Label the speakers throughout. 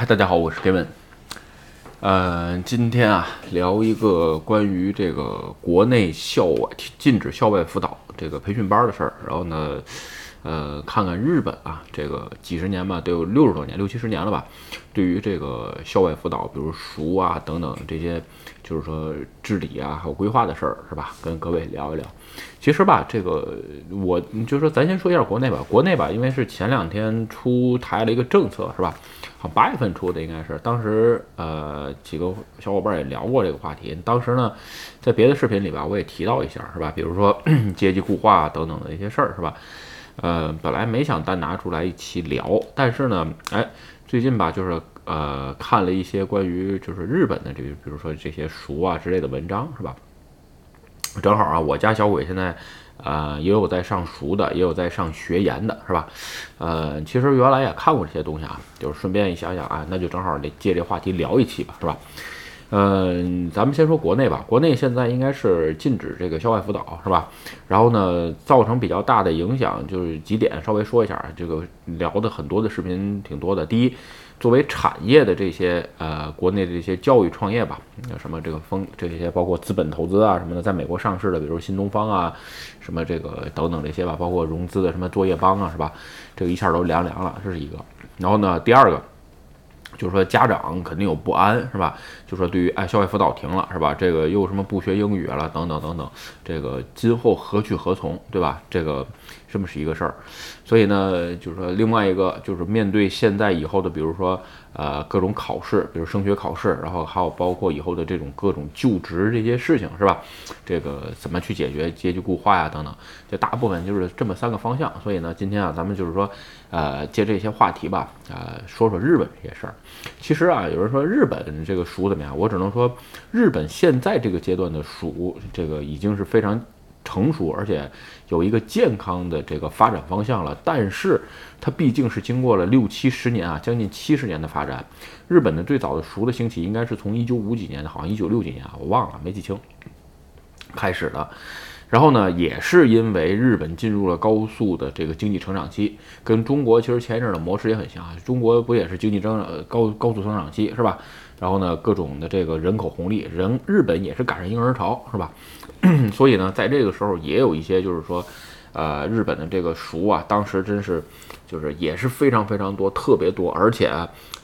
Speaker 1: 嗨，大家好，我是 Kevin。呃，今天啊，聊一个关于这个国内校外禁止校外辅导这个培训班的事儿。然后呢，呃，看看日本啊，这个几十年吧，得有六十多年、六七十年了吧。对于这个校外辅导，比如熟啊等等这些，就是说治理啊，还有规划的事儿，是吧？跟各位聊一聊。其实吧，这个我就说，咱先说一下国内吧。国内吧，因为是前两天出台了一个政策，是吧？好，八月份出的应该是，当时呃几个小伙伴也聊过这个话题。当时呢，在别的视频里吧，我也提到一下，是吧？比如说阶级固化等等的一些事儿，是吧？呃，本来没想单拿出来一起聊，但是呢，哎，最近吧，就是呃看了一些关于就是日本的这个，比如说这些书啊之类的文章，是吧？正好啊，我家小鬼现在。呃，也有在上熟的，也有在上学研的，是吧？呃，其实原来也看过这些东西啊，就是顺便一想想啊，那就正好得借这话题聊一期吧，是吧？嗯，咱们先说国内吧，国内现在应该是禁止这个校外辅导，是吧？然后呢，造成比较大的影响就是几点，稍微说一下啊，这个聊的很多的视频挺多的。第一。作为产业的这些呃，国内的这些教育创业吧，什么这个风这些包括资本投资啊什么的，在美国上市的，比如新东方啊，什么这个等等这些吧，包括融资的什么作业帮啊，是吧？这个一下都凉凉了，这是一个。然后呢，第二个。就是说家长肯定有不安，是吧？就说对于哎校外辅导停了，是吧？这个又什么不学英语了，等等等等，这个今后何去何从，对吧？这个这么是一个事儿。所以呢，就是说另外一个就是面对现在以后的，比如说呃各种考试，比如升学考试，然后还有包括以后的这种各种就职这些事情，是吧？这个怎么去解决阶级固化呀等等，这大部分就是这么三个方向。所以呢，今天啊咱们就是说呃借这些话题吧，呃说说日本这些事儿。其实啊，有人说日本这个蜀怎么样？我只能说，日本现在这个阶段的蜀，这个已经是非常成熟，而且有一个健康的这个发展方向了。但是它毕竟是经过了六七十年啊，将近七十年的发展。日本的最早的熟的兴起，应该是从一九五几年的，好像一九六几年啊，我忘了，没记清，开始的。然后呢，也是因为日本进入了高速的这个经济成长期，跟中国其实前一阵的模式也很像啊。中国不也是经济增长高高速增长期是吧？然后呢，各种的这个人口红利，人日本也是赶上婴儿潮是吧？所以呢，在这个时候也有一些就是说，呃，日本的这个熟啊，当时真是就是也是非常非常多，特别多，而且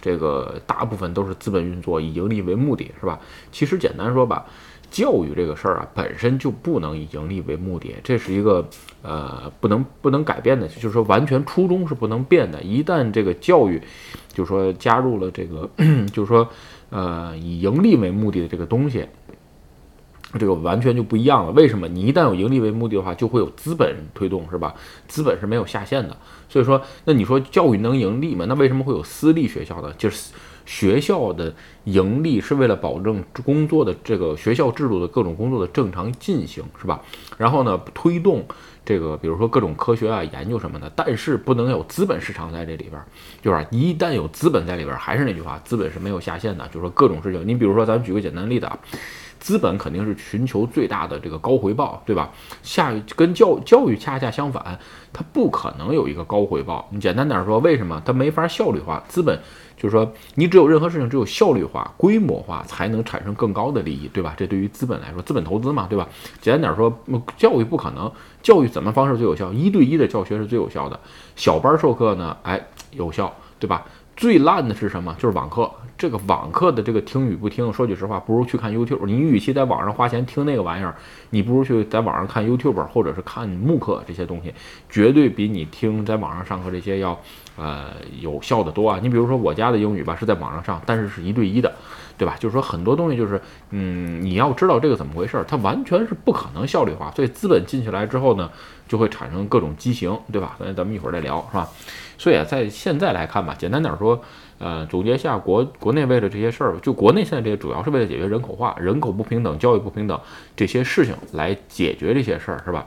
Speaker 1: 这个大部分都是资本运作，以盈利为目的，是吧？其实简单说吧。教育这个事儿啊，本身就不能以盈利为目的，这是一个呃不能不能改变的，就是说完全初衷是不能变的。一旦这个教育，就是说加入了这个，就是说呃以盈利为目的的这个东西，这个完全就不一样了。为什么？你一旦有盈利为目的的话，就会有资本推动，是吧？资本是没有下限的。所以说，那你说教育能盈利吗？那为什么会有私立学校呢？就是。学校的盈利是为了保证工作的这个学校制度的各种工作的正常进行，是吧？然后呢，推动这个，比如说各种科学啊、研究什么的。但是不能有资本市场在这里边，就是一旦有资本在里边，还是那句话，资本是没有下限的。就是说各种事情，你比如说，咱举个简单例子啊，资本肯定是寻求最大的这个高回报，对吧？下跟教教育恰恰相反，它不可能有一个高回报。你简单点说，为什么它没法效率化？资本。就是说，你只有任何事情只有效率化、规模化，才能产生更高的利益，对吧？这对于资本来说，资本投资嘛，对吧？简单点说，教育不可能，教育怎么方式最有效？一对一的教学是最有效的，小班授课呢，哎，有效，对吧？最烂的是什么？就是网课。这个网课的这个听与不听，说句实话，不如去看 YouTube。你与其在网上花钱听那个玩意儿，你不如去在网上看 YouTube 或者是看慕课这些东西，绝对比你听在网上上课这些要呃有效的多啊。你比如说我家的英语吧，是在网上上，但是是一对一的，对吧？就是说很多东西就是，嗯，你要知道这个怎么回事儿，它完全是不可能效率化。所以资本进去来之后呢，就会产生各种畸形，对吧？那咱们一会儿再聊，是吧？所以啊，在现在来看吧，简单点说。呃，总结一下国国内为了这些事儿，就国内现在这些主要是为了解决人口化、人口不平等、教育不平等这些事情来解决这些事儿，是吧？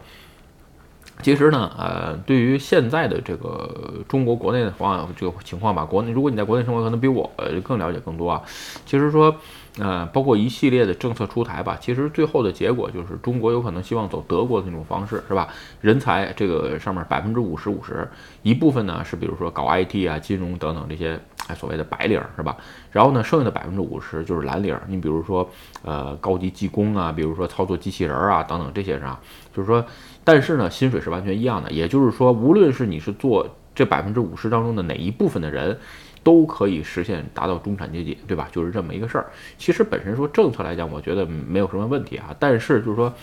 Speaker 1: 其实呢，呃，对于现在的这个中国国内的话，这个情况吧，国内如果你在国内生活，可能比我更了解更多啊。其实说。呃，包括一系列的政策出台吧，其实最后的结果就是中国有可能希望走德国的那种方式，是吧？人才这个上面百分之五十五十，一部分呢是比如说搞 IT 啊、金融等等这些所谓的白领是吧？然后呢，剩下的百分之五十就是蓝领。你比如说呃高级技工啊，比如说操作机器人啊等等这些上，就是说，但是呢，薪水是完全一样的。也就是说，无论是你是做这百分之五十当中的哪一部分的人。都可以实现达到中产阶级，对吧？就是这么一个事儿。其实本身说政策来讲，我觉得没有什么问题啊。但是就是说，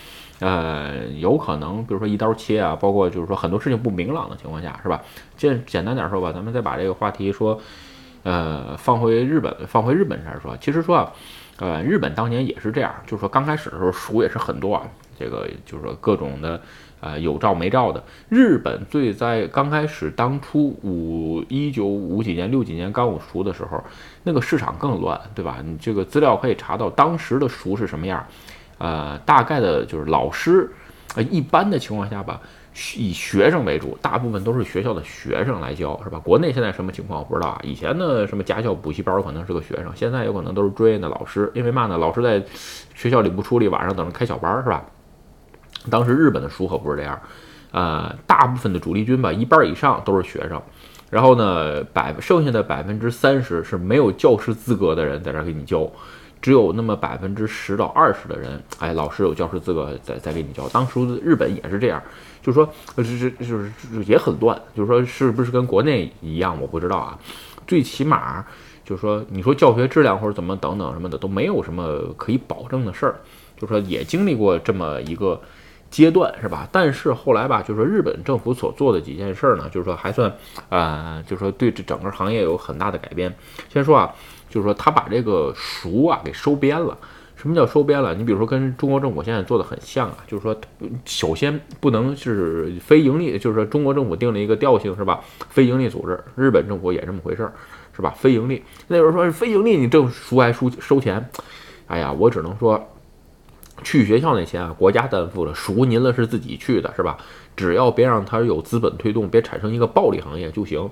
Speaker 1: 呃，有可能，比如说一刀切啊，包括就是说很多事情不明朗的情况下，是吧？简简单点说吧，咱们再把这个话题说，呃，放回日本，放回日本这儿说。其实说啊，呃，日本当年也是这样，就是说刚开始的时候鼠也是很多啊，这个就是说各种的。啊，有照没照的。日本最在刚开始当初五一九五几年六几年刚我熟的时候，那个市场更乱，对吧？你这个资料可以查到当时的熟是什么样。呃，大概的就是老师，呃，一般的情况下吧，以学生为主，大部分都是学校的学生来教，是吧？国内现在什么情况我不知道啊。以前的，什么家教补习班可能是个学生，现在有可能都是专业的老师。因为嘛呢？老师在学校里不出力，晚上等着开小班，是吧？当时日本的书可不是这样，呃，大部分的主力军吧，一半以上都是学生，然后呢，百剩下的百分之三十是没有教师资格的人在这给你教，只有那么百分之十到二十的人，哎，老师有教师资格在在给你教。当时日本也是这样，就是说，就是就是也很乱，就是说是不是跟国内一样，我不知道啊。最起码就是说，你说教学质量或者怎么等等什么的都没有什么可以保证的事儿，就是说也经历过这么一个。阶段是吧？但是后来吧，就是说日本政府所做的几件事呢，就是说还算，呃，就是说对这整个行业有很大的改变。先说啊，就是说他把这个熟啊给收编了。什么叫收编了？你比如说跟中国政府现在做的很像啊，就是说首先不能是非盈利，就是说中国政府定了一个调性是吧？非盈利组织，日本政府也这么回事儿是吧？非盈利，那有人说非盈利你挣熟还收收钱？哎呀，我只能说。去学校那钱啊，国家担负了，赎您了是自己去的，是吧？只要别让他有资本推动，别产生一个暴利行业就行。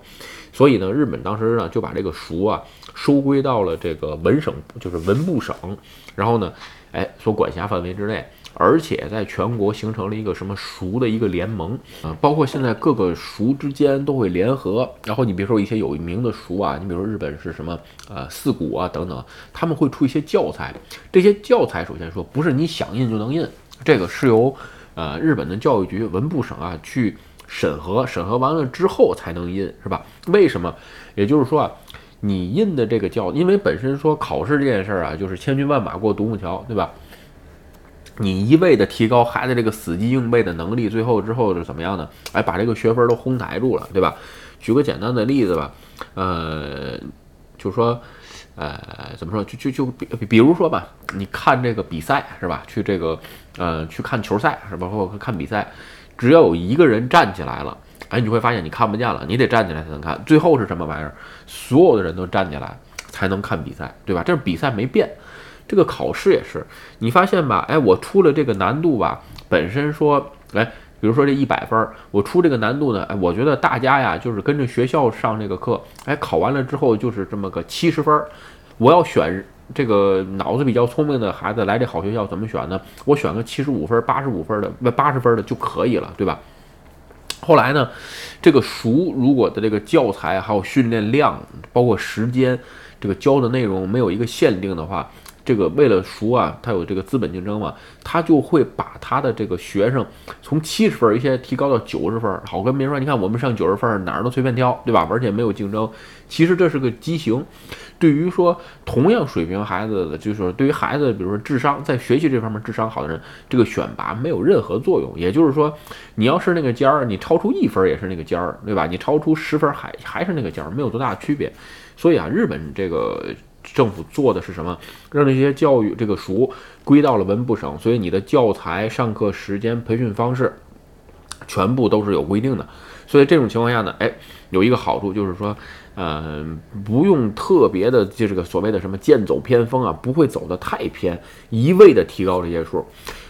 Speaker 1: 所以呢，日本当时呢就把这个赎啊收归到了这个文省，就是文部省，然后呢，哎，所管辖范围之内。而且在全国形成了一个什么熟的一个联盟啊，包括现在各个熟之间都会联合。然后你比如说一些有名的熟啊，你比如说日本是什么呃四股啊等等，他们会出一些教材。这些教材首先说不是你想印就能印，这个是由呃日本的教育局文部省啊去审核，审核完了之后才能印，是吧？为什么？也就是说啊，你印的这个教，因为本身说考试这件事儿啊，就是千军万马过独木桥，对吧？你一味的提高孩子这个死记硬背的能力，最后之后是怎么样呢？哎，把这个学分都哄抬住了，对吧？举个简单的例子吧，呃，就说，呃，怎么说？就就就比比如说吧，你看这个比赛是吧？去这个，呃，去看球赛是吧？或者看比赛，只要有一个人站起来了，哎，你会发现你看不见了，你得站起来才能看。最后是什么玩意儿？所有的人都站起来才能看比赛，对吧？这是比赛没变。这个考试也是，你发现吧？哎，我出了这个难度吧，本身说，哎，比如说这一百分，我出这个难度呢，哎，我觉得大家呀，就是跟着学校上这个课，哎，考完了之后就是这么个七十分。我要选这个脑子比较聪明的孩子来这好学校，怎么选呢？我选个七十五分、八十五分的，不八十分的就可以了，对吧？后来呢，这个熟如果的这个教材还有训练量，包括时间，这个教的内容没有一个限定的话。这个为了熟啊，他有这个资本竞争嘛，他就会把他的这个学生从七十分一些提高到九十分，好跟别人说，你看我们上九十分哪儿都随便挑，对吧？而且没有竞争。其实这是个畸形，对于说同样水平孩子的，就是对于孩子，比如说智商在学习这方面智商好的人，这个选拔没有任何作用。也就是说，你要是那个尖儿，你超出一分也是那个尖儿，对吧？你超出十分还还是那个尖儿，没有多大的区别。所以啊，日本这个。政府做的是什么？让这些教育这个熟归到了文部省，所以你的教材、上课时间、培训方式，全部都是有规定的。所以这种情况下呢，哎，有一个好处就是说，嗯，不用特别的就这个所谓的什么剑走偏锋啊，不会走得太偏，一味的提高这些数。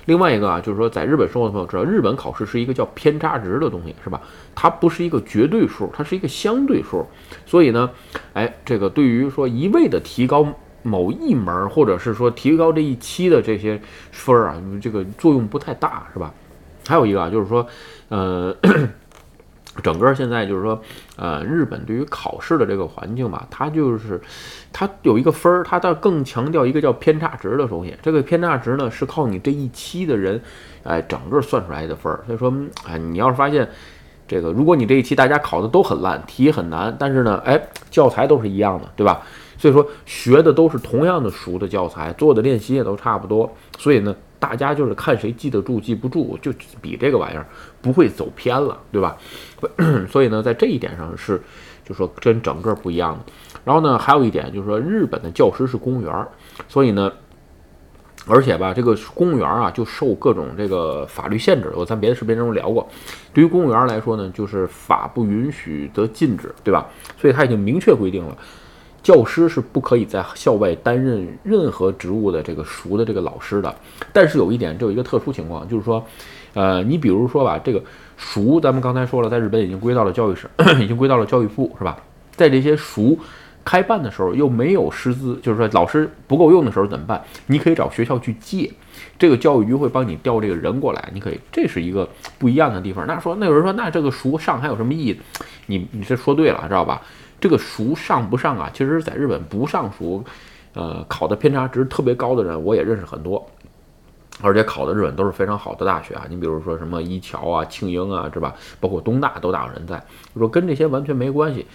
Speaker 1: 另外一个啊，就是说，在日本生活的朋友知道，日本考试是一个叫偏差值的东西，是吧？它不是一个绝对数，它是一个相对数。所以呢，哎，这个对于说一味的提高某一门，或者是说提高这一期的这些分儿啊，这个作用不太大，是吧？还有一个啊，就是说，呃，整个现在就是说，呃，日本对于考试的这个环境吧，它就是它有一个分儿，它倒更强调一个叫偏差值的东西。这个偏差值呢，是靠你这一期的人，哎，整个算出来的分儿。所以说，哎，你要是发现这个，如果你这一期大家考的都很烂，题很难，但是呢，哎，教材都是一样的，对吧？所以说学的都是同样的熟的教材，做的练习也都差不多，所以呢。大家就是看谁记得住记不住，就比这个玩意儿不会走偏了，对吧？所以呢，在这一点上是，就说跟整个不一样的。然后呢，还有一点就是说，日本的教师是公务员，所以呢，而且吧，这个公务员啊，就受各种这个法律限制。我在别的视频中聊过，对于公务员来说呢，就是法不允许则禁止，对吧？所以他已经明确规定了。教师是不可以在校外担任任何职务的，这个熟的这个老师的。但是有一点，这有一个特殊情况，就是说，呃，你比如说吧，这个熟，咱们刚才说了，在日本已经归到了教育省，已经归到了教育部，是吧？在这些熟开办的时候，又没有师资，就是说老师不够用的时候怎么办？你可以找学校去借，这个教育局会帮你调这个人过来，你可以，这是一个不一样的地方。那说，那有人说，那这个熟上还有什么意义？你你这说对了，知道吧？这个熟上不上啊？其实，在日本不上熟，呃，考的偏差值特别高的人，我也认识很多，而且考的日本都是非常好的大学啊。你比如说什么一桥啊、庆英啊，是吧？包括东大都大有人在。就说跟这些完全没关系。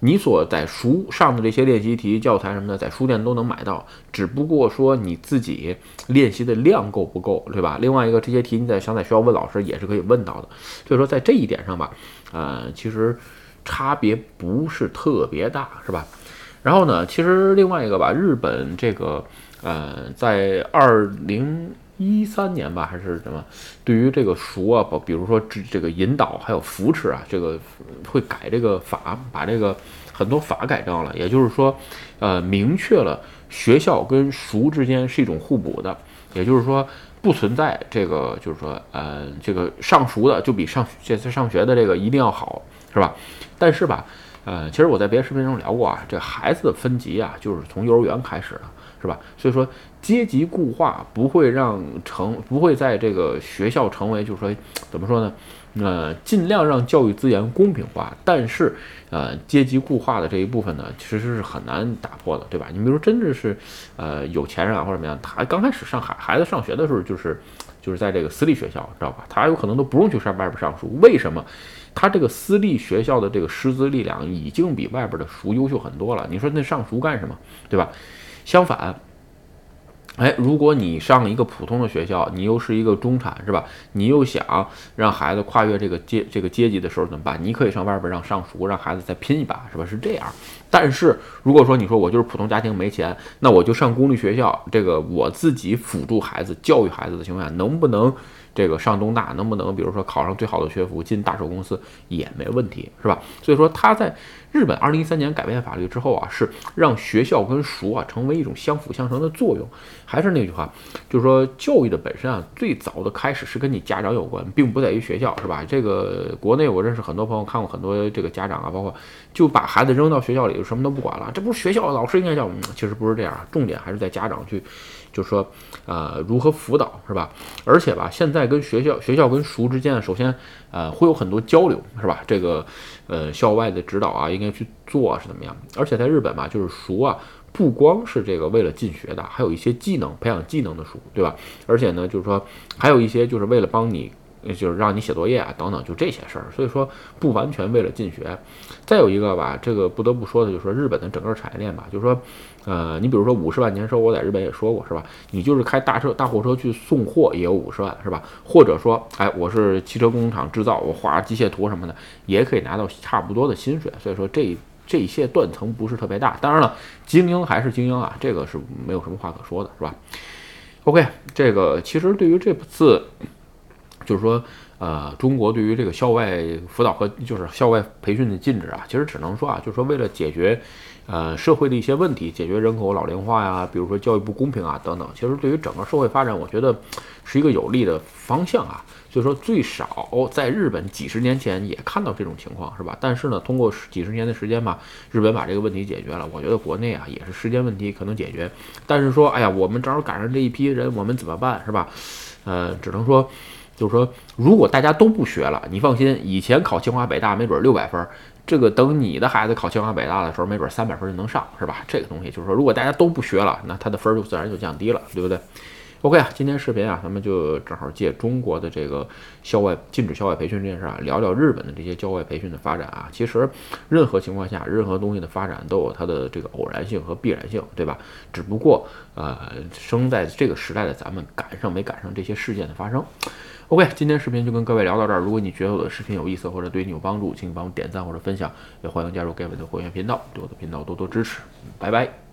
Speaker 1: 你所在熟上的这些练习题、教材什么的，在书店都能买到，只不过说你自己练习的量够不够，对吧？另外一个，这些题你在想在学校问老师也是可以问到的。所以说，在这一点上吧，呃，其实。差别不是特别大，是吧？然后呢，其实另外一个吧，日本这个，呃，在二零一三年吧，还是什么，对于这个熟啊，比如说这这个引导还有扶持啊，这个会改这个法，把这个很多法改正了，也就是说，呃，明确了学校跟熟之间是一种互补的，也就是说，不存在这个，就是说，呃，这个上熟的就比上这次上学的这个一定要好。是吧？但是吧，呃，其实我在别的视频中聊过啊，这孩子的分级啊，就是从幼儿园开始的，是吧？所以说阶级固化不会让成，不会在这个学校成为，就是说怎么说呢？呃，尽量让教育资源公平化，但是呃，阶级固化的这一部分呢，其实是很难打破的，对吧？你比如说，真的是呃有钱人啊或者怎么样，他刚开始上孩孩子上学的时候，就是就是在这个私立学校，知道吧？他有可能都不用去上外边上书，为什么？他这个私立学校的这个师资力量已经比外边的熟优秀很多了。你说那上书干什么，对吧？相反，哎，如果你上一个普通的学校，你又是一个中产，是吧？你又想让孩子跨越这个阶这个阶级的时候怎么办？你可以上外边让上书，让孩子再拼一把，是吧？是这样。但是如果说你说我就是普通家庭没钱，那我就上公立学校，这个我自己辅助孩子教育孩子的情况下，能不能？这个上东大能不能，比如说考上最好的学府，进大手公司也没问题，是吧？所以说他在日本二零一三年改变法律之后啊，是让学校跟熟啊成为一种相辅相成的作用。还是那句话，就是说教育的本身啊，最早的开始是跟你家长有关，并不在于学校，是吧？这个国内我认识很多朋友看过很多这个家长啊，包括就把孩子扔到学校里，什么都不管了，这不是学校老师应该教？其实不是这样，重点还是在家长去。就是说，呃，如何辅导是吧？而且吧，现在跟学校、学校跟熟之间，首先，呃，会有很多交流是吧？这个，呃，校外的指导啊，应该去做是怎么样？而且在日本吧，就是熟啊，不光是这个为了进学的，还有一些技能培养技能的熟，对吧？而且呢，就是说，还有一些就是为了帮你。就是让你写作业啊，等等，就这些事儿。所以说不完全为了进学。再有一个吧，这个不得不说的就是说日本的整个产业链吧，就是说，呃，你比如说五十万年收，我在日本也说过是吧？你就是开大车、大货车去送货也有五十万是吧？或者说，哎，我是汽车工厂制造，我画机械图什么的，也可以拿到差不多的薪水。所以说这这些断层不是特别大。当然了，精英还是精英啊，这个是没有什么话可说的，是吧？OK，这个其实对于这次。就是说，呃，中国对于这个校外辅导和就是校外培训的禁止啊，其实只能说啊，就是说为了解决，呃，社会的一些问题，解决人口老龄化呀，比如说教育不公平啊等等，其实对于整个社会发展，我觉得是一个有利的方向啊。所以说，最少在日本几十年前也看到这种情况，是吧？但是呢，通过几十年的时间吧，日本把这个问题解决了。我觉得国内啊也是时间问题，可能解决。但是说，哎呀，我们正好赶上这一批人，我们怎么办，是吧？呃，只能说。就是说，如果大家都不学了，你放心，以前考清华北大没准六百分，这个等你的孩子考清华北大的时候，没准三百分就能上，是吧？这个东西就是说，如果大家都不学了，那他的分就自然就降低了，对不对？OK 啊，今天视频啊，咱们就正好借中国的这个校外禁止校外培训这件事啊，聊聊日本的这些校外培训的发展啊。其实，任何情况下，任何东西的发展都有它的这个偶然性和必然性，对吧？只不过呃，生在这个时代的咱们赶上没赶上这些事件的发生。OK，今天视频就跟各位聊到这儿。如果你觉得我的视频有意思或者对你有帮助，请你帮我点赞或者分享，也欢迎加入盖文的会员频道，对我的频道多多支持。拜拜。